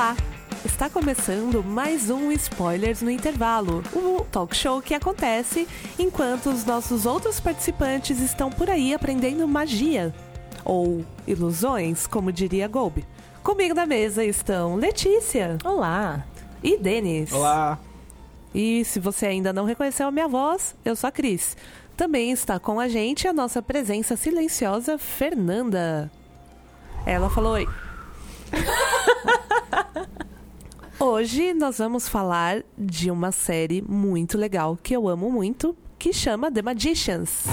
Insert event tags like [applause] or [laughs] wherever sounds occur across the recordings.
Olá! Está começando mais um Spoilers no Intervalo, um talk show que acontece enquanto os nossos outros participantes estão por aí aprendendo magia. Ou ilusões, como diria Golbe. Comigo na mesa estão Letícia Olá! e Denis. Olá. E se você ainda não reconheceu a minha voz, eu sou a Cris. Também está com a gente a nossa presença silenciosa, Fernanda. Ela falou oi. [laughs] [laughs] Hoje nós vamos falar de uma série muito legal que eu amo muito, que chama The Magicians.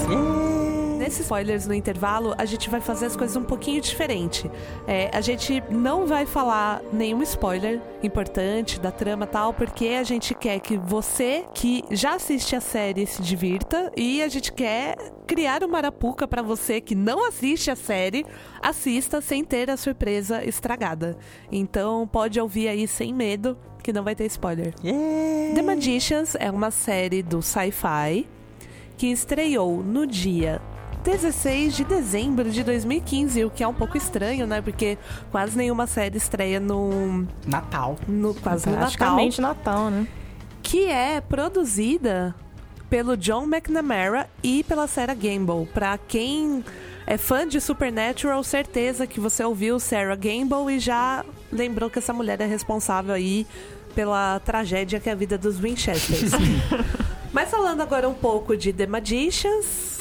Nesses spoilers no intervalo, a gente vai fazer as coisas um pouquinho diferente. É, a gente não vai falar nenhum spoiler importante da trama tal, porque a gente quer que você que já assiste a série se divirta e a gente quer criar uma arapuca pra você que não assiste a série, assista sem ter a surpresa estragada. Então pode ouvir aí sem medo, que não vai ter spoiler. The Magicians é uma série do Sci-Fi que estreou no dia 16 de dezembro de 2015, o que é um pouco estranho, né? Porque quase nenhuma série estreia no, Natal. no quase no Natal, Praticamente Natal, né? que é produzida pelo John McNamara e pela Sarah Gamble. Pra quem é fã de Supernatural, certeza que você ouviu Sarah Gamble e já lembrou que essa mulher é responsável aí pela tragédia que é a vida dos Winchesters. [laughs] Mas falando agora um pouco de The Magicians.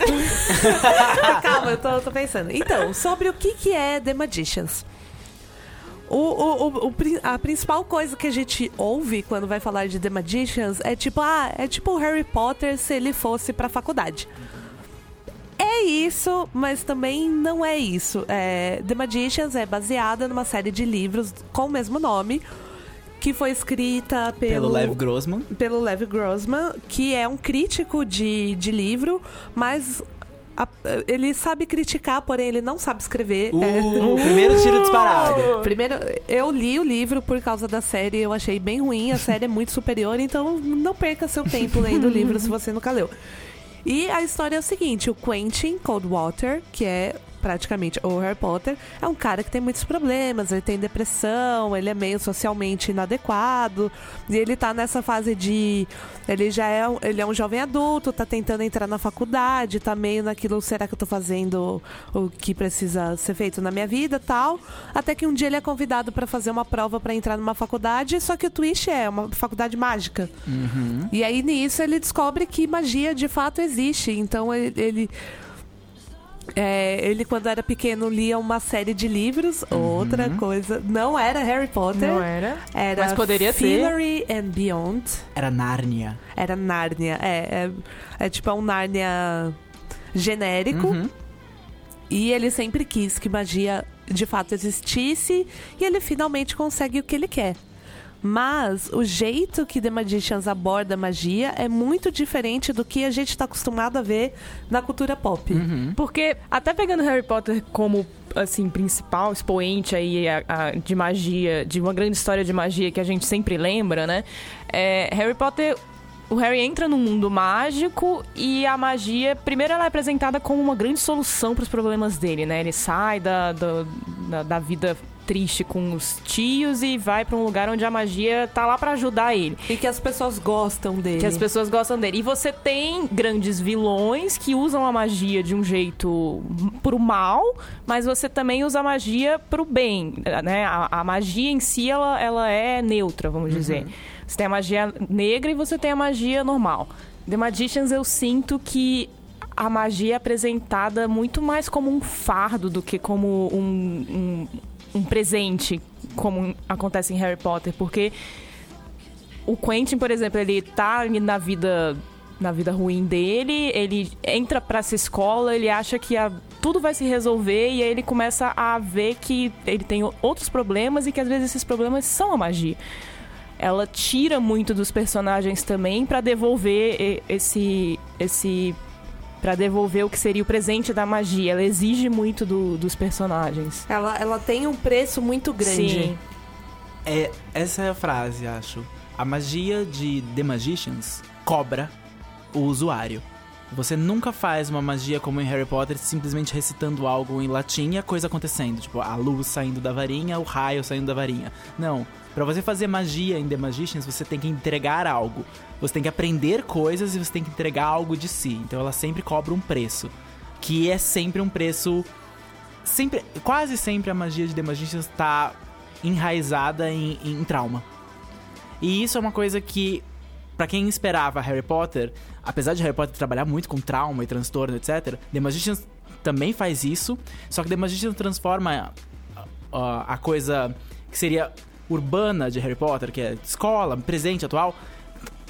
[laughs] Calma, eu tô, tô pensando. Então, sobre o que, que é The Magicians. O, o, o- a principal coisa que a gente ouve quando vai falar de The Magicians é tipo, ah, é tipo Harry Potter se ele fosse pra faculdade. É isso, mas também não é isso. É, The Magicians é baseada numa série de livros com o mesmo nome, que foi escrita pelo, Pelo Lev Grossman. pelo Lev Grossman, que é um crítico de, de livro, mas a- ele sabe criticar, porém ele não sabe escrever. O É. primeiro tiro disparado. Primeiro, eu li o livro por causa da série, eu achei bem ruim, a série é muito superior, então não perca seu tempo lendo o livro se você nunca leu. E a história é o seguinte, o Quentin Coldwater, que é praticamente o Harry Potter, é um cara que tem muitos problemas, ele tem depressão, ele é meio socialmente inadequado, e ele tá nessa fase de ele já é, um- ele é um jovem adulto, tá tentando entrar na faculdade, tá meio naquilo, será que eu tô fazendo o que precisa ser feito na minha vida, tal? Até que um dia ele é convidado pra fazer uma prova pra entrar numa faculdade, só que o twist é uma faculdade mágica. Uhum. E aí nisso ele descobre que magia de fato existe. Então ele. ele é, ele, quando era pequeno, lia uma série de livros, outra coisa. Não era Harry Potter. Não era? Era Mas poderia ser. Fillory and Beyond. Era Nárnia. Era Nárnia. É, é, é tipo um Nárnia genérico. Uhum. E ele sempre quis que magia de fato existisse. E ele finalmente consegue o que ele quer. Mas o jeito que The Magicians aborda a magia é muito diferente do que a gente está acostumado a ver na cultura pop. Uhum. Porque, até pegando Harry Potter como, assim, principal expoente aí a- a- de magia, de uma grande história de magia que a gente sempre lembra, né? É, Harry Potter... O Harry entra num mundo mágico e a magia, primeiro, ela é apresentada como uma grande solução para os problemas dele, né? Ele sai da, da, da- da vida triste com os tios e vai para um lugar onde a magia tá lá para ajudar ele. E que as pessoas gostam dele. Que as pessoas gostam dele. E você tem grandes vilões que usam a magia de um jeito pro mal, mas você também usa a magia pro bem, né? A, a magia em si, ela, ela é neutra, vamos dizer. Você tem a magia negra e você tem a magia normal. The Magicians, eu sinto que a magia é apresentada muito mais como um fardo do que como um, um, um presente, como acontece em Harry Potter, porque o Quentin, por exemplo, ele tá na vida na vida ruim dele, ele entra pra essa escola, ele acha que a- tudo vai se resolver e aí ele começa a ver que ele tem outros problemas e que às vezes esses problemas são a magia. Ela tira muito dos personagens também pra devolver esse esse para devolver o que seria o presente da magia. Ela exige muito do- dos personagens. Ela, ela tem um preço muito grande. Sim. É, essa é a frase, acho. A magia de The Magicians cobra o usuário. Você nunca faz uma magia como em Harry Potter, simplesmente recitando algo em latim e a coisa acontecendo. Tipo, a luz saindo da varinha, o raio saindo da varinha. Não. Pra você fazer magia em The Magicians, você tem que entregar algo. Você tem que aprender coisas e você tem que entregar algo de si. Então ela sempre cobra um preço. Que é sempre um preço. Sempre. Quase sempre a magia de The Magicians tá enraizada em, em trauma. E isso é uma coisa que, pra quem esperava Harry Potter, apesar de Harry Potter trabalhar muito com trauma e transtorno, etc., The Magicians também faz isso, só que The Magicians transforma uh, a coisa que seria urbana de Harry Potter, que é escola, presente, atual,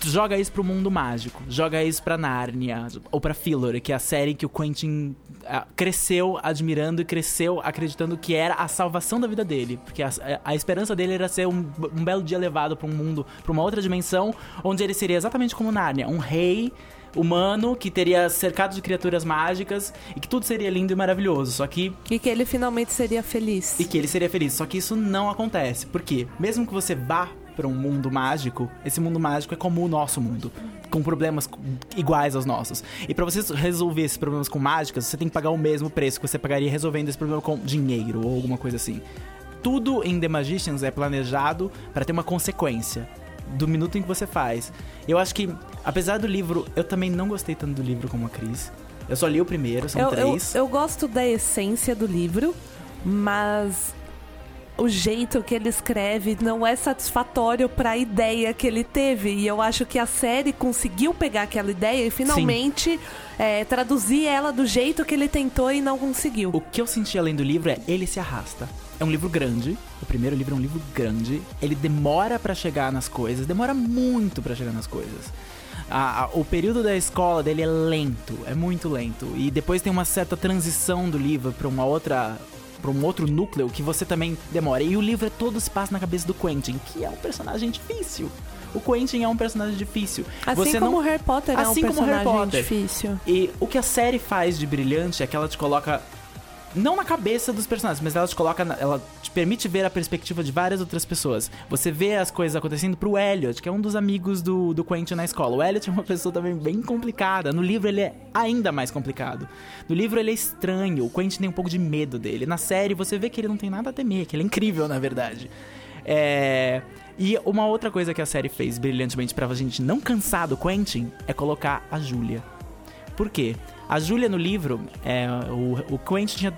joga isso pro mundo mágico, joga isso pra Nárnia, ou pra Fillory, que é a série que o Quentin uh, cresceu admirando e cresceu acreditando que era a salvação da vida dele. Porque a, a esperança dele era ser um, um belo dia levado pra um mundo, pra uma outra dimensão, onde ele seria exatamente como Nárnia, um rei humano que teria cercado de criaturas mágicas e que tudo seria lindo e maravilhoso. Só que E que ele finalmente seria feliz. e que ele seria feliz. Só que isso não acontece. Por quê? Mesmo que você vá para um mundo mágico, esse mundo mágico é como o nosso mundo, com problemas iguais aos nossos. E para você resolver esses problemas com mágicas, você tem que pagar o mesmo preço que você pagaria resolvendo esse problema com dinheiro ou alguma coisa assim. Tudo em The Magicians é planejado para ter uma consequência do minuto em que você faz. Eu acho que, apesar do livro, eu também não gostei tanto do livro como a Cris. Eu só li o primeiro, são eu, eu, três. eu gosto da essência do livro, mas o jeito que ele escreve não é satisfatório para a ideia que ele teve. E eu acho que a série conseguiu pegar aquela ideia e finalmente é, traduzir ela do jeito que ele tentou e não conseguiu. O que eu senti além do livro é ele se arrasta. É um livro grande. O primeiro livro é um livro grande. Ele demora para chegar nas coisas, demora muito para chegar nas coisas. A, a, o período da escola dele é lento, é muito lento. E depois tem uma certa transição do livro para uma outra para um outro núcleo que você também demora. E o livro é todo se passa na cabeça do Quentin, que é um personagem difícil. O Quentin é um personagem difícil. Assim você como não... Harry Potter é um assim como Harry personagem Potter. difícil. E o que a série faz de brilhante é que ela te coloca não na cabeça dos personagens, mas ela te coloca, na, ela te permite ver a perspectiva de várias outras pessoas. Você vê as coisas acontecendo pro Elliot, que é um dos amigos do, do Quentin na escola. O Elliot é uma pessoa também bem complicada. No livro ele é ainda mais complicado. No livro ele é estranho, o Quentin tem um pouco de medo dele. Na série você vê que ele não tem nada a temer, que ele é incrível, na verdade. É... E uma outra coisa que a série fez brilhantemente pra gente não cansar do Quentin é colocar a Júlia. Por quê? A Júlia no livro, é, o, o Quentin tinha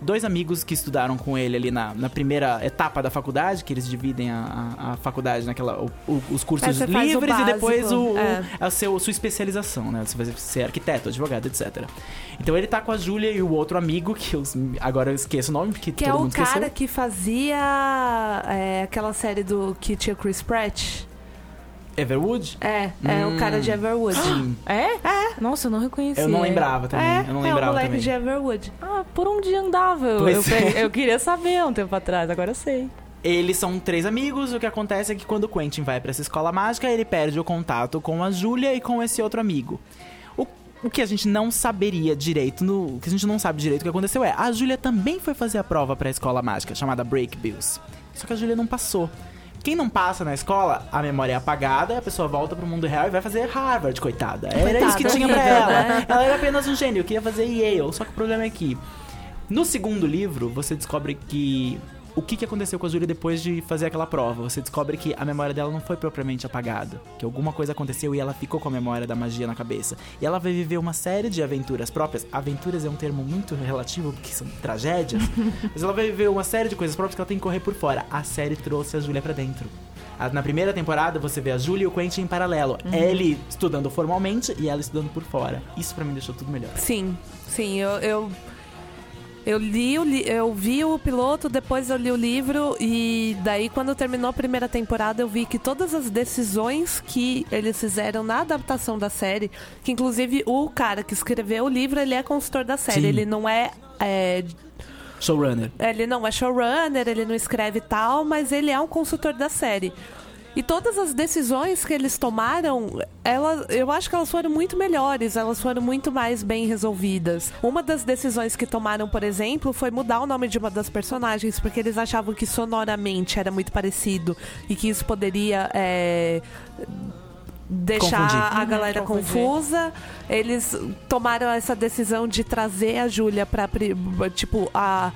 dois amigos que estudaram com ele ali na, na primeira etapa da faculdade, que eles dividem a, a, a faculdade naquela. O, o, os cursos É, o livres e depois básico, o, é. a seu, sua especialização, né? Você vai ser arquiteto, advogado, etc. Então ele tá com a Júlia e o outro amigo, que eu, agora eu esqueço o nome, porque Que todo é o mundo cara esqueceu. que fazia é, aquela série do que tinha Chris Pratt. Everwood? É, é o Hum. cara de Everwood. [gasps] Sim. É? É. Nossa, eu não reconheci. Eu não lembrava também. É, eu não é o lembrava moleque também. de Everwood. Ah, por onde andava? Eu, eu, é. eu queria saber há um tempo atrás, agora eu sei. Eles são três amigos. O que acontece é que quando o Quentin vai pra essa escola mágica, ele perde o contato com a Júlia e com esse outro amigo. O, o que a gente não saberia direito, no, o que a gente não sabe direito o que aconteceu é, a Júlia também foi fazer a prova pra escola mágica, chamada Break Bills. Só que a Júlia não passou. Quem não passa na escola, a memória é apagada, a pessoa volta pro mundo real e vai fazer Harvard, coitada. Era Coitada, isso que tinha pra ela. né? [laughs] Ela era apenas um gênio, queria fazer Yale. Só que o problema é que no segundo livro, você descobre que o que, que aconteceu com a Júlia depois de fazer aquela prova. Você descobre que a memória dela não foi propriamente apagada. Que alguma coisa aconteceu e ela ficou com a memória da magia na cabeça. E ela vai viver uma série de aventuras próprias. Aventuras é um termo muito relativo, porque são tragédias. [laughs] mas ela vai viver uma série de coisas próprias que ela tem que correr por fora. A série trouxe a Júlia pra dentro. Na primeira temporada, você vê a Júlia e o Quentin em paralelo. Ele estudando formalmente e ela estudando por fora. Isso pra mim deixou tudo melhor. Sim, sim, eu, eu, eu li o li- eu vi o piloto, depois eu li o livro e daí quando terminou a primeira temporada eu vi que todas as decisões que eles fizeram na adaptação da série, que inclusive o cara que escreveu o livro, ele é consultor da série, Sim. ele não é, é Showrunner. ele não é showrunner, ele não escreve tal, mas ele é um consultor da série. E todas as decisões que eles tomaram, elas, eu acho que elas foram muito melhores, elas foram muito mais bem resolvidas. Uma das decisões que tomaram, por exemplo, foi mudar o nome de uma das personagens, porque eles achavam que sonoramente era muito parecido e que isso poderia é, deixar Confundir. a galera confundir. confusa. Eles tomaram essa decisão de trazer a Júlia pra. pri- Tipo, a.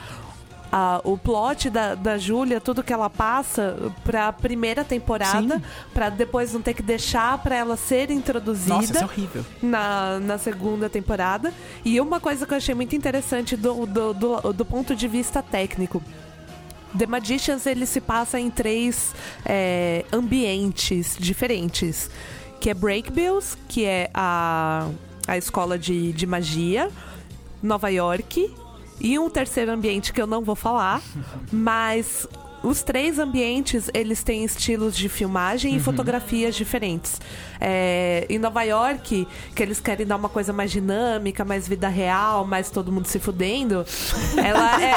a- o plot da, da Júlia, tudo que ela passa pra primeira temporada, Sim. pra depois não ter que deixar pra ela ser introduzida Nossa, isso é horrível. na, na segunda temporada. E uma coisa que eu achei muito interessante do, do, do, do ponto de vista técnico. The Magicians ele se passa em três é, ambientes diferentes. Que é Breakbills, que é a, a escola de, de magia, Nova York, e um terceiro ambiente que eu não vou falar, [laughs] mas os três ambientes eles têm estilos de filmagem e fotografias diferentes. É, em Nova York, que eles querem dar uma coisa mais dinâmica, mais vida real, mais todo mundo se fudendo, ela [laughs] é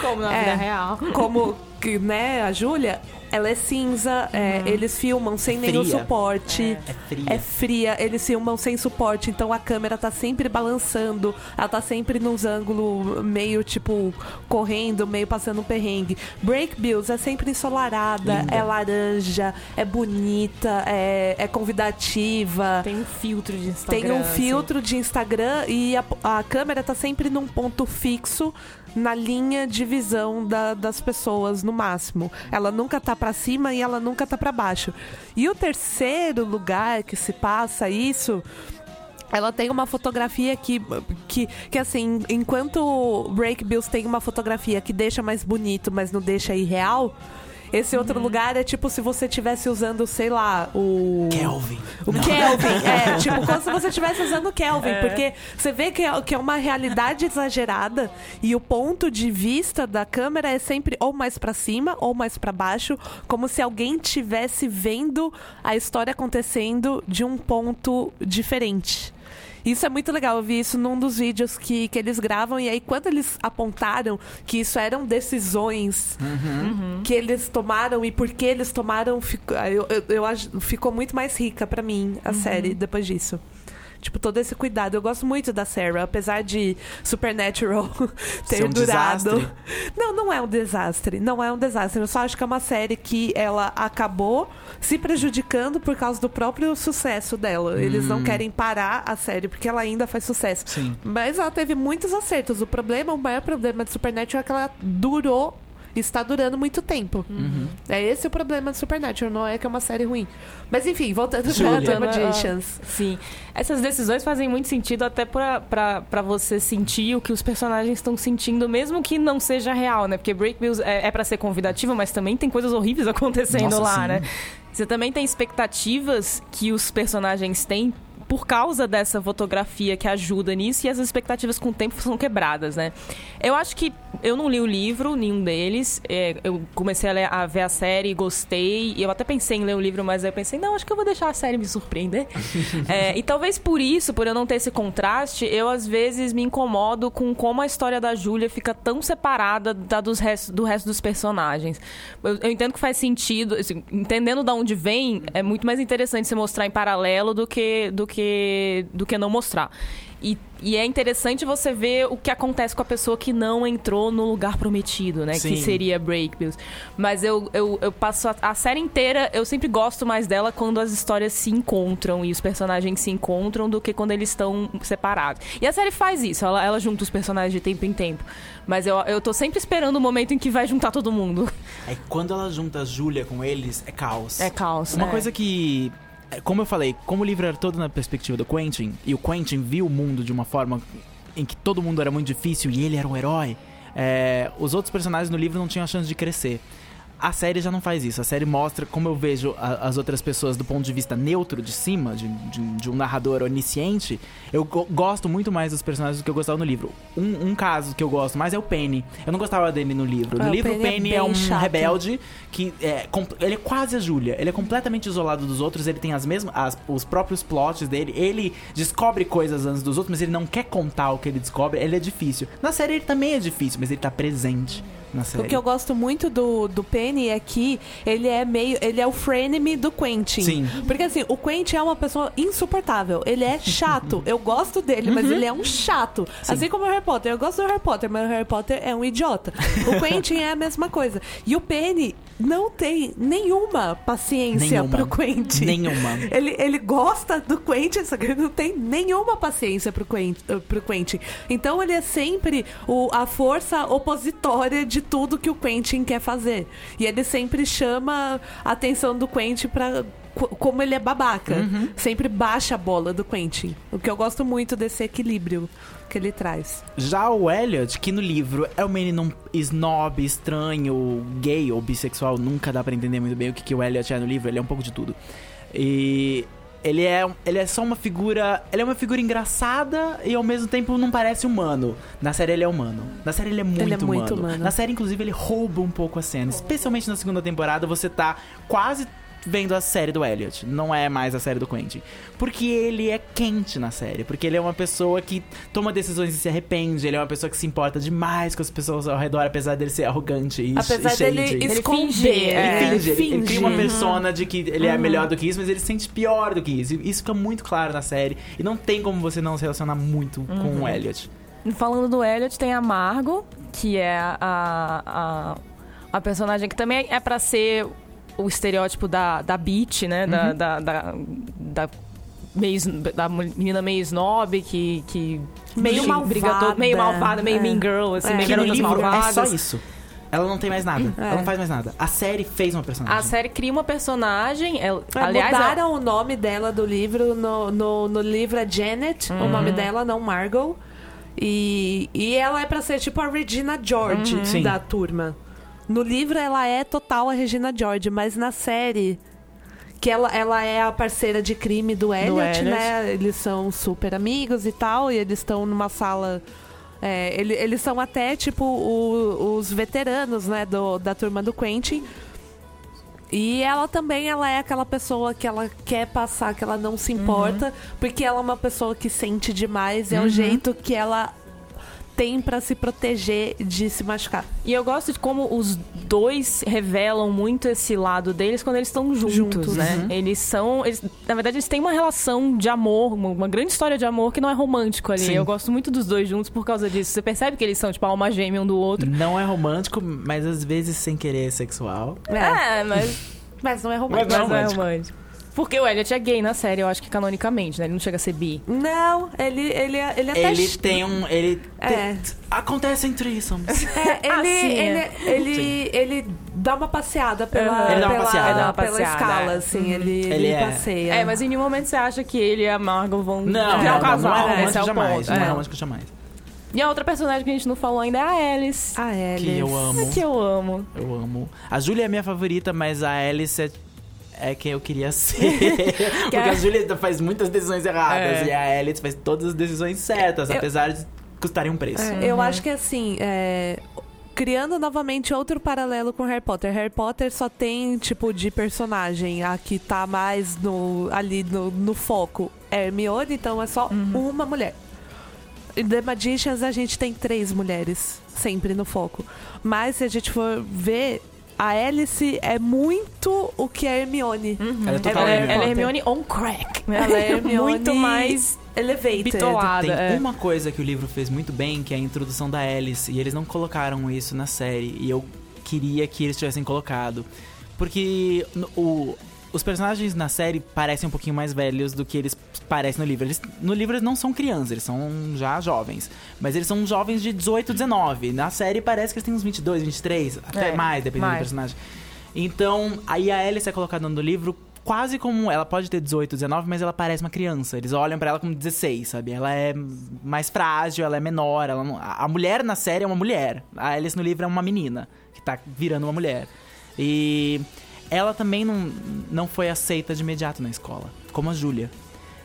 Como na [laughs] É. vida real. como né, a Júlia, ela é cinza, é, eles filmam sem nenhum Fria. suporte. É fria. É fria, eles filmam sem suporte, então a câmera tá sempre balançando, ela tá sempre nos ângulos meio tipo correndo, meio passando um perrengue. Break Bills é sempre ensolarada, Linda. é laranja, é bonita, é, é convidativa. Tem um filtro de Instagram. Tem um assim. filtro de Instagram e a, a câmera tá sempre num ponto fixo na linha de visão da- das pessoas no máximo. Ela nunca tá pra cima e ela nunca tá pra baixo. E o terceiro lugar que se passa isso ela tem uma fotografia que, que, que assim, enquanto Break Bills tem uma fotografia que deixa mais bonito, mas não deixa irreal, esse outro lugar é tipo se você estivesse usando, sei lá, o. Kelvin. O Kelvin, [laughs] é, tipo, como se você estivesse usando o Kelvin, porque você vê que é, que é uma realidade exagerada e o ponto de vista da câmera é sempre ou mais pra cima ou mais pra baixo, como se alguém tivesse vendo a história acontecendo de um ponto diferente. Isso é muito legal, eu vi isso num dos vídeos que, que eles gravam, e aí quando eles apontaram que isso eram decisões que eles tomaram e por que eles tomaram, fico- eu, eu, eu acho- ficou muito mais rica pra mim a série depois disso. Tipo, todo esse cuidado. Eu gosto muito da Sarah, apesar de Supernatural [laughs] ter um durado. desastre. Não, não é um desastre. Não é um desastre. Eu só acho que é uma série que ela acabou se prejudicando por causa do próprio sucesso dela. Eles não querem parar a série porque ela ainda faz sucesso. Sim. Mas ela teve muitos acertos. O problema, o maior problema de Supernatural é que ela durou. Está durando muito tempo. É esse o problema de Supernatural, não é que é uma série ruim. Mas enfim, voltando Julia. The Magicians. Sim. Essas decisões fazem muito sentido até pra você sentir o que os personagens estão sentindo, mesmo que não seja real, né? Porque Break Bills é, é pra ser convidativo, mas também tem coisas horríveis [laughs] acontecendo Nossa, lá, sim. né? Você também tem expectativas que os personagens têm por causa dessa fotografia que ajuda nisso e as expectativas com o tempo são quebradas, né? Eu acho que eu não li o livro, nenhum deles. É, eu comecei a, ler- a ver a série, gostei. E eu até pensei em ler o livro, mas aí eu pensei, não, acho que eu vou deixar a série me surpreender. [laughs] É, e talvez por isso, por eu não ter esse contraste, eu às vezes me incomodo com como a história da Júlia fica tão separada da dos restos, do resto dos personagens. Eu, eu entendo que faz sentido, assim, entendendo de onde vem, é muito mais interessante você mostrar em paralelo do que do que do que não mostrar. E, e é interessante você ver o que acontece com a pessoa que não entrou no lugar prometido, né? Que Sim. seria Break Bills. Mas eu, eu, eu passo a, a série inteira, eu sempre gosto mais dela quando as histórias se encontram e os personagens se encontram do que quando eles estão separados. E a série faz isso, ela, ela junta os personagens de tempo em tempo. Mas eu, eu tô sempre esperando o momento em que vai juntar todo mundo. Aí quando ela junta a Júlia com eles, é caos. É caos. Uma é. coisa que. É, Como eu falei, como o livro era todo na perspectiva do Quentin, e o Quentin viu o mundo de uma forma em que todo mundo era muito difícil e ele era um herói, é, os outros personagens no livro não tinham a chance de crescer. A série já não faz isso. A série mostra como eu vejo a- as outras pessoas do ponto de vista neutro, de cima, de, de- de um narrador onisciente. Eu go- gosto muito mais dos personagens do que eu gostava no livro. Um, um caso que eu gosto mais é o Penny. Eu não gostava dele no livro. No Ah, livro, o Penny é Penny bem é, um chato. rebelde que é, ele é quase a Júlia. Ele é completamente isolado dos outros. Ele tem as mesmas, as- os próprios plots dele. Ele descobre coisas antes dos outros, mas ele não quer contar o que ele descobre. Ele é difícil. Na série ele também é difícil, mas ele tá presente na O série. que eu gosto muito do, do Penny é que ele é meio. Ele é o frenemy do Quentin. Sim. Porque assim, o Quentin é uma pessoa insuportável. Ele é chato. eu gosto dele, mas ele é um chato. Assim como o Harry Potter. Eu gosto do Harry Potter, mas o Harry Potter é um idiota. O Quentin é a mesma coisa. E o Penny. Não tem nenhuma paciência Nenhuma. pro Quentin. Nenhuma. [laughs] Ele, ele gosta do Quentin, só que ele não tem nenhuma paciência pro Quentin. Pro Quentin. Então ele é sempre o, a força opositória de tudo que o Quentin quer fazer. E ele sempre chama a atenção do Quentin pra. co- Como ele é babaca. Uhum. Sempre baixa a bola do Quentin. O que eu gosto muito desse equilíbrio que ele traz. Já o Elliot, que no livro é um menino snob, estranho, gay ou bissexual, nunca dá pra entender muito bem o que, que o Elliot é no livro, ele é um pouco de tudo. E ele é, ele é só uma figura. Ele é uma figura engraçada e ao mesmo tempo não parece humano. Na série ele é humano. Na série ele é muito, Ele é muito humano. Na série, inclusive, ele rouba um pouco a cena. Especialmente na segunda temporada, você tá quase vendo a série do Elliot. Não é mais a série do Quentin. Porque ele é quente na série. Porque ele é uma pessoa que toma decisões e se arrepende. Ele é uma pessoa que se importa demais com as pessoas ao redor, apesar dele ser arrogante e Apesar e shady. dele Ele esconder. finge, Ele é, finge, ele, ele cria uma finge. persona de que ele é melhor do que isso, mas ele se sente pior do que isso. E Isso fica muito claro na série. E não tem como você não se relacionar muito com o Elliot. Falando do Elliot, tem a Margot, que é a, a, a personagem que também é pra ser o estereótipo da, da beat, né? Da, da, da, da, meio, da menina meio snob, que... que Meio briga malvada. todo- meio malvada, meio É. mean girl, assim, É. meio garotas livro malvadas. é só isso. Ela não tem mais nada. É. Ela não faz mais nada. A série fez uma personagem. A série cria uma personagem... ela- É, aliás, ela- mudaram o nome dela do livro. No, no, no livro é Janet, o nome dela, não Margot. E, e ela é pra ser tipo a Regina George Sim. da turma. No livro ela é total a Regina George, mas na série. Que ela, ela é a parceira de crime do Elliot, Elliot. né? Eles são super amigos e tal, e eles estão numa sala. é, ele- eles são até, tipo, o- os veteranos, né, do, da turma do Quentin. E ela também, ela é aquela pessoa que ela quer passar, que ela não se importa, porque ela é uma pessoa que sente demais, é o jeito que ela tem pra se proteger de se machucar. E eu gosto de como os dois revelam muito esse lado deles quando eles estão juntos, Juntos, né? uhum. Eles são. Eles, na verdade, eles têm uma relação de amor, uma, uma grande história de amor que não é romântico ali. Sim. Eu gosto muito dos dois juntos por causa disso. Você percebe que eles são, tipo, alma gêmea um do outro. Não é romântico, mas às vezes sem querer é sexual. É, É, mas, mas não é romântico. mas não é romântico. Porque o Elliot é gay na série, eu acho que canonicamente, né? Ele não chega a ser bi. Não, ele, ele, ele até. Ele tem um. Ele. É. tem- acontecem threesomes. É, ele, [laughs] Ah, sim, ele, é. ele, ele dá uma passeada pela, Ele dá uma pela, passeada. Pela passeada, escala, é. assim. Ele, ele, Ele é. passeia. É, mas em nenhum momento você acha que ele e a Margot vão Não, não, um casal. não é Esse romântico é o jamais. ponto. Não é É. romântico jamais. E a outra personagem que a gente não falou ainda é a Alice. A Alice. Que eu amo. Que eu amo. Eu amo. A Júlia é minha favorita, mas a Alice é, é quem eu queria ser. [laughs] Porque a Júlia faz muitas decisões erradas É. e a Alice faz todas as decisões certas, Eu- apesar de custarem um preço. É, Eu acho que assim, é, criando novamente outro paralelo com Harry Potter. Harry Potter só tem tipo de personagem a que tá mais no, ali no, no foco. É Hermione, então é só uma mulher. Em The Magicians a gente tem três mulheres sempre no foco. Mas se a gente for ver, a Alice é muito o que a Hermione. Ela é Ela, é- Harry ela é Potter. Hermione on crack. Ela é [laughs] Hermione muito mais elevated. bitolada. Tem é. uma coisa que o livro fez muito bem, que é a introdução da Alice, e eles não colocaram isso na série, e eu queria que eles tivessem colocado. Porque o- os personagens na série parecem um pouquinho mais velhos do que eles parecem no livro. Eles, no livro eles não são crianças, eles são já jovens. Mas eles são jovens de 18, 19. Na série parece que eles têm uns 22, 23, até É, mais, dependendo mais. do personagem. Então, aí a Alice é colocada no livro quase como ela pode ter 18, 19, mas ela parece uma criança. Eles olham pra ela como 16, sabe? Ela é mais frágil, ela é menor, ela não- a a mulher na série é uma mulher. A Alice no livro é uma menina que tá virando uma mulher. E ela também não, não foi aceita de imediato na escola, como a Júlia.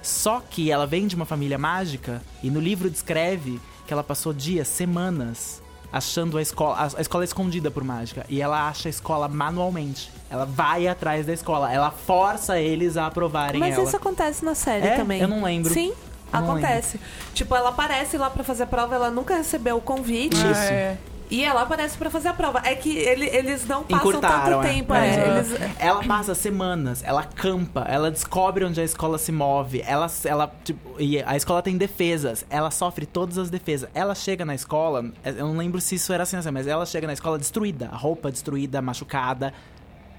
Só que ela vem de uma família mágica e no livro descreve que ela passou dias, semanas achando a escola, a, a escola é escondida por mágica e ela acha a escola manualmente. Ela vai atrás da escola, ela força eles a aprovarem Mas ela. isso acontece na série É? também. Eu não lembro. Sim, não acontece. Tipo, ela aparece lá pra fazer a prova, ela nunca recebeu o convite. Isso. É. E ela aparece pra fazer a prova. É que ele- eles não passam Encurtaram, tanto é. tempo. É. é, eles- Ela passa semanas, ela campa, ela descobre onde a escola se move, ela, ela tipo, e a escola tem defesas, ela sofre todas as defesas. Ela chega na escola, eu não lembro se isso era assim, assim, mas ela chega na escola destruída, a roupa destruída, machucada,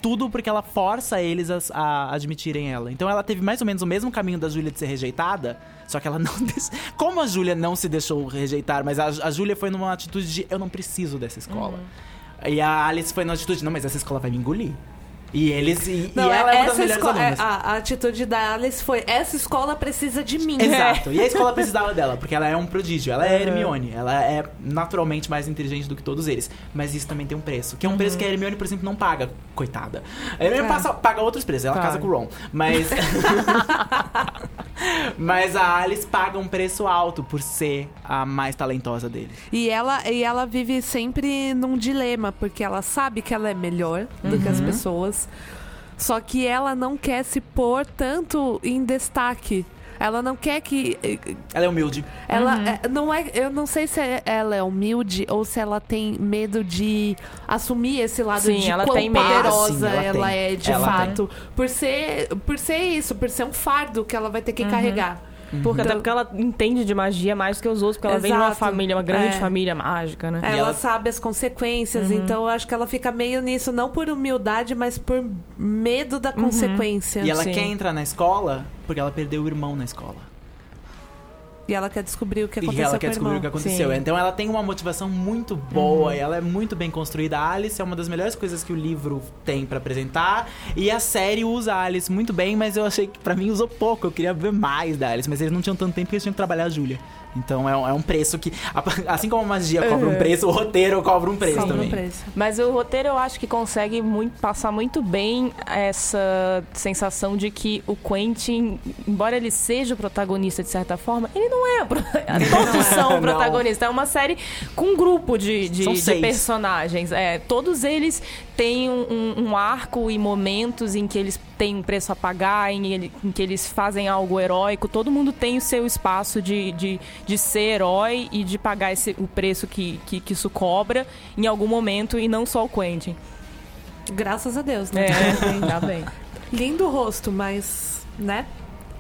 tudo porque ela força eles a, a admitirem ela. Então ela teve mais ou menos o mesmo caminho da Júlia de ser rejeitada, só que ela não. [laughs] Des... Como a Júlia não se deixou rejeitar, mas a, a Júlia foi numa atitude de eu não preciso dessa escola. E a Alice foi numa atitude, não, mas essa escola vai me engolir. E eles. E, Não, e ela é uma das melhores alunas. é, a, a atitude da Alice foi: essa escola precisa de mim. Exato. E a [laughs] escola precisava dela, porque ela é um prodígio. Ela é Hermione. Ela é naturalmente mais inteligente do que todos eles. Mas isso também tem um preço. Que é um preço que a Hermione, por exemplo, não paga. Coitada. A Hermione É. passa- paga outros preços. Ela casa com o Ron. Mas... [laughs] Mas a Alice paga um preço alto por ser a mais talentosa dele. E ela, e ela vive sempre num dilema, porque ela sabe que ela é melhor do que as Uhum. Só que ela não quer se pôr tanto em destaque. Ela não quer que. Ela é humilde. Ela é- não é. Eu não sei se ela é humilde ou se ela tem medo de assumir esse lado Sim, de ela quão tem medo. poderosa Ah, sim, ela ela, tem. é de Ela fato. Por ser, por ser isso, por ser um fardo que ela vai ter que carregar. Porque, até Então- porque ela entende de magia mais que os outros, porque ela vem de uma Exato. família, uma grande É. família mágica, né? Ela, ela- sabe as consequências, então eu acho que ela fica meio nisso, não por humildade, mas por medo da consequência. E ela Sim. quer entrar na escola porque ela perdeu o irmão na escola. E ela quer descobrir o que E aconteceu ela com quer descobrir o que aconteceu. Sim. Então ela tem uma motivação muito boa e ela é muito bem construída. A Alice é uma das melhores coisas que o livro tem pra apresentar. E a série usa a Alice muito bem, mas eu achei que pra mim usou pouco. Eu queria ver mais da Alice, mas eles não tinham tanto tempo que eles tinham que trabalhar a Júlia. Então é um, é um preço que. Assim como a magia cobra um preço, o roteiro cobra um preço Cobra um também. preço. Mas o roteiro eu acho que consegue muito, passar muito bem essa sensação de que o Quentin, embora ele seja o protagonista de certa forma, ele não é. o pro- [laughs] [laughs] Todos são Não. protagonistas. É uma série com um grupo de, de, São de personagens. É, todos eles têm um, um arco e momentos em que eles têm um preço a pagar, em, ele- em que eles fazem algo heróico. Todo mundo tem o seu espaço de, de, de ser herói e de pagar esse, o preço que, que, que isso cobra em algum momento, e não só o Quentin. Graças a Deus, né? É, [laughs] ainda bem. Lindo o rosto, mas, né?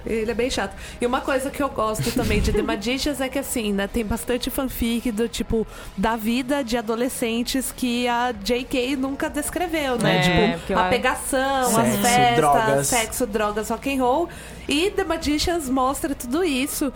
Ele é bem chato. E uma coisa que eu gosto também de The Magicians é que, assim, né, tem bastante fanfic do tipo, da vida de adolescentes que a J.K. nunca descreveu, né? É, tipo, a pegação, as Sexo, festas, drogas. sexo, drogas, rock and roll. E The Magicians mostra tudo isso.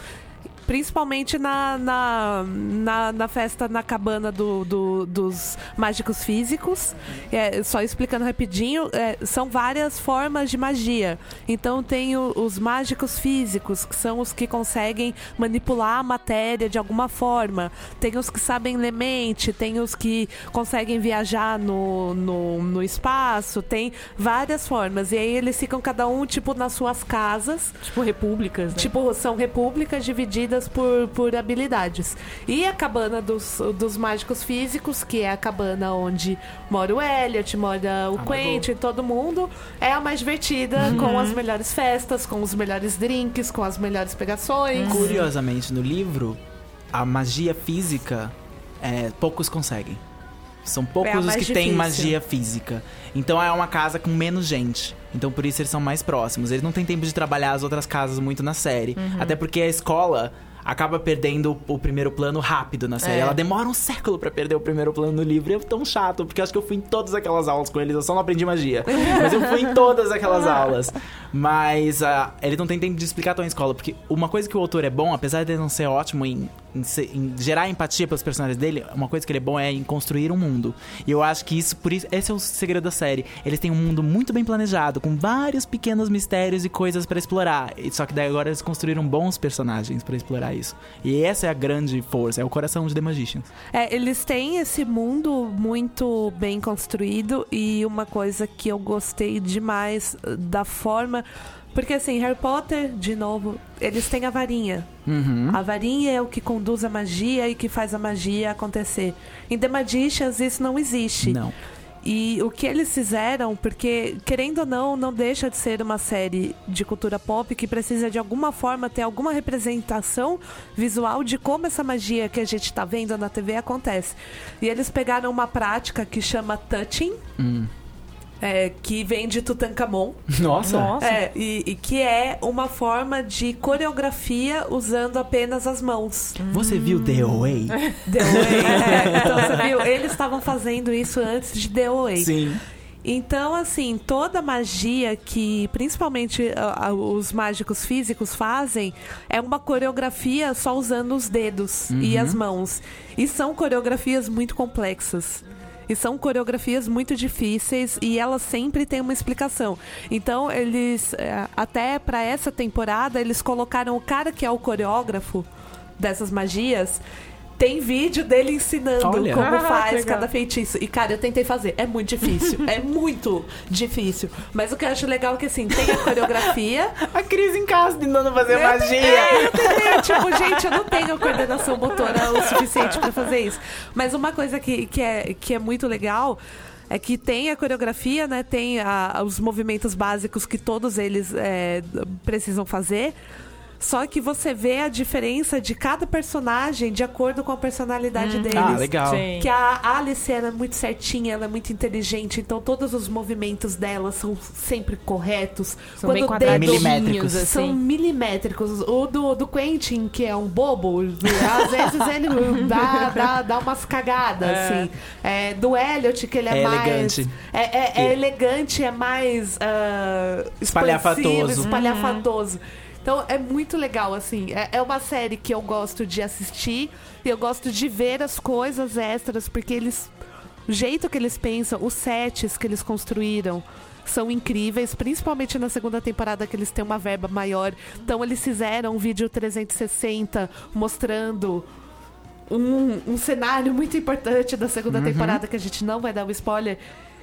Principalmente na, na, na, na festa na cabana do, do- dos mágicos físicos. É, só explicando rapidinho, é, são várias formas de magia. Então tem o- os mágicos físicos, que são os que conseguem manipular a matéria de alguma forma. Tem os que sabem ler mente, tem os que conseguem viajar no, no, no espaço, tem várias formas. E aí eles ficam cada um, tipo, nas suas casas. Tipo, repúblicas, né? Tipo, são repúblicas divididas por, por habilidades. E a cabana dos, dos mágicos físicos, que é a cabana onde mora o Elliot, mora o Ah, Quentin, todo mundo, é a mais divertida, com as melhores festas, com os melhores drinks, com as melhores pegações. Curiosamente, no livro, a magia física, é, poucos conseguem. São É poucos a os que têm difícil. magia física. Então é uma casa com menos gente. Então por isso eles são mais próximos. Eles não têm tempo de trabalhar as outras casas muito na série. Uhum. Até porque a escola acaba perdendo o primeiro plano rápido na série. É. Ela demora um século pra perder o primeiro plano no livro. E é tão chato, porque eu acho que eu fui em todas aquelas aulas com eles. Eu só não aprendi magia. [laughs] Mas eu fui em todas aquelas aulas. Mas ah, ele não tem tempo de explicar tão em escola. Porque uma coisa que o autor é bom, apesar de ele não ser ótimo em, em gerar empatia pelos personagens dele, uma coisa que ele é bom é em construir um mundo. E eu acho que isso, por isso, esse é o segredo da série. Eles têm um mundo muito bem planejado, com vários pequenos mistérios e coisas pra explorar. Só que daí agora eles construíram bons personagens pra explorar isso. E essa é a grande força, é o coração de The Magicians. É, eles têm esse mundo muito bem construído e uma coisa que eu gostei demais da forma. Porque assim, Harry Potter, de novo, eles têm a varinha. Uhum. A varinha é o que conduz a magia e que faz a magia acontecer. Em The Magicians isso não existe. Não. E o que eles fizeram, porque querendo ou não, não deixa de ser uma série de cultura pop que precisa de alguma forma ter alguma representação visual de como essa magia que a gente tá vendo na TV acontece. E eles pegaram uma prática que chama touching, Hum. É, que vem de Tutankhamon. [laughs] Nossa. Nossa. É, e, e que é uma forma de coreografia usando apenas as mãos. Você viu The Away? [laughs] The Way. É, então você viu, eles estavam fazendo isso antes de The Way. Sim. Então, assim, toda magia que principalmente ah, ah, os mágicos físicos fazem é uma coreografia só usando os dedos e as mãos. E são coreografias muito complexas. E são coreografias muito difíceis e elas sempre têm uma explicação. Então, eles, eh, até para essa temporada, eles colocaram o cara que é o coreógrafo dessas magias. Tem vídeo dele ensinando Olha. como Ah, faz legal. cada feitiço. E, cara, eu tentei fazer. É muito difícil. é [laughs] muito difícil. Mas o que eu acho legal é que, assim, tem a coreografia. A Cris em casa tentando fazer É, eu tentei, tipo, gente, eu não tenho coordenação motora o suficiente pra fazer isso. Mas uma coisa que, que, é, que é muito legal é que tem a coreografia, né? Tem a- os movimentos básicos que todos eles é, precisam fazer. Só que você vê a diferença de cada personagem de acordo com a personalidade deles. Ah, legal. Sim. Que a Alice ela é muito certinha, ela é muito inteligente, então todos os movimentos dela são sempre corretos. São bem o dedo- Milimétricos. são assim. milimétricos. O do, do Quentin, que é um bobo, às vezes ele [laughs] dá, dá, dá umas cagadas, É. assim. É, do Elliot, que ele é, É mais. elegante. É, é- é elegante, é mais. ah, Espalhafatoso. espalhafatoso. Então é muito legal, assim. É, é uma série que eu gosto de assistir e eu gosto de ver as coisas extras, porque eles. O jeito que eles pensam, os sets que eles construíram são incríveis, principalmente na segunda temporada que eles têm uma verba maior. Então eles fizeram um vídeo 360 mostrando um, um cenário muito importante da segunda temporada que a gente não vai dar o spoiler.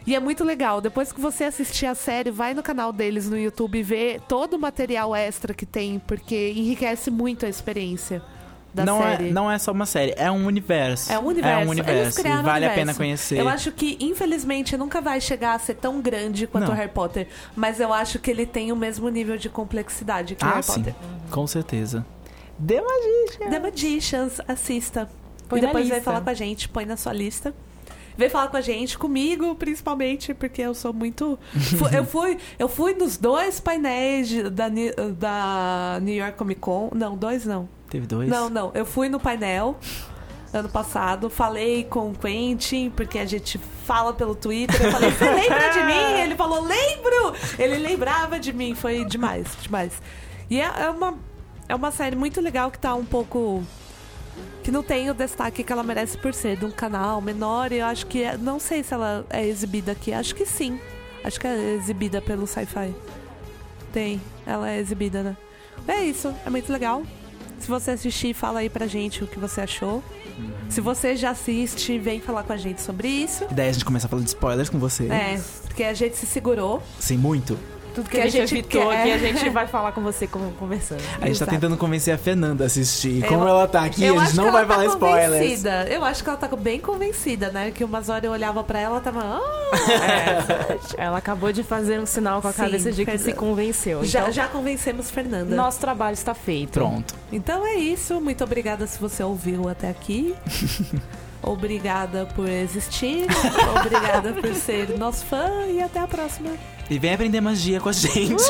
E é muito legal. Depois que você assistir a série, vai no canal deles no YouTube e vê todo o material extra que tem, porque enriquece muito a experiência da não, série. é, não é só uma série, é um universo. É um universo. É um universo. e vale um a pena universo. conhecer. Eu acho que, infelizmente, nunca vai chegar a ser tão grande quanto Não. o Harry Potter. Mas eu acho que ele tem o mesmo nível de complexidade que o Ah, Harry sim. Potter. Com certeza. The Magician. The Magicians, assista. Põe e depois lista. falar com a gente, põe na sua lista. Vem falar com a gente, comigo principalmente, porque eu sou muito. Eu, fui, eu fui nos dois painéis de- da, da New York Comic Con. Não, dois não. Teve dois? Não, não. Eu fui no painel ano passado, falei com o Quentin, porque a gente fala pelo Twitter. Eu falei, você lembra de mim? [laughs] Ele falou, lembro! Ele lembrava de mim. Foi demais, demais. E é, é uma, é uma série muito legal que tá um pouco. Que não tem o destaque que ela merece por ser de um canal menor. E eu acho que. é- não sei se ela é exibida aqui. Acho que sim. Acho que é exibida pelo Sci-Fi. Tem. Ela é exibida, né? É isso. É muito legal. Se você assistir, fala aí pra gente o que você achou. Se você já assiste, vem falar com a gente sobre isso. E daí a gente começa a falar de spoilers com você. É, porque a gente se segurou. Sim, muito. Tudo que a gente evitou quer- aqui, a gente vai falar com você conversando. A gente tá Exato. tentando convencer a Fernanda a assistir. Eu- Como ela tá aqui, a gente não que vai tá falar spoilers. convencida. Eu acho que ela tá bem convencida, né? Que umas horas eu olhava pra ela e tava. "Ah". Ela acabou de fazer um sinal com a Sim, cabeça de que Fernanda. se convenceu. já, Então, já convencemos Fernanda. nosso trabalho está feito. Pronto. Então é isso. Muito obrigada se você ouviu até aqui. [laughs] Obrigada por existir. Obrigada por ser nosso fã. E até a próxima. E vem aprender magia com a gente.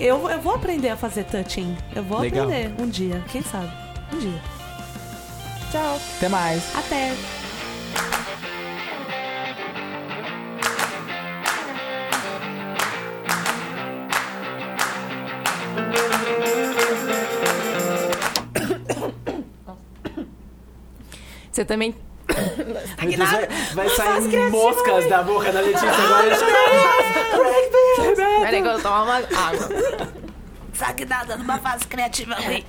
Eu, eu vou aprender a fazer touching. Eu vou Legal. aprender um dia. Quem sabe? Um dia. Tchau. Até mais. Até. Você também. Deus, vai, vai sair moscas da boca da Letícia agora. Peraí que eu vou tomar uma água. Sabe nada numa fase criativa ruim.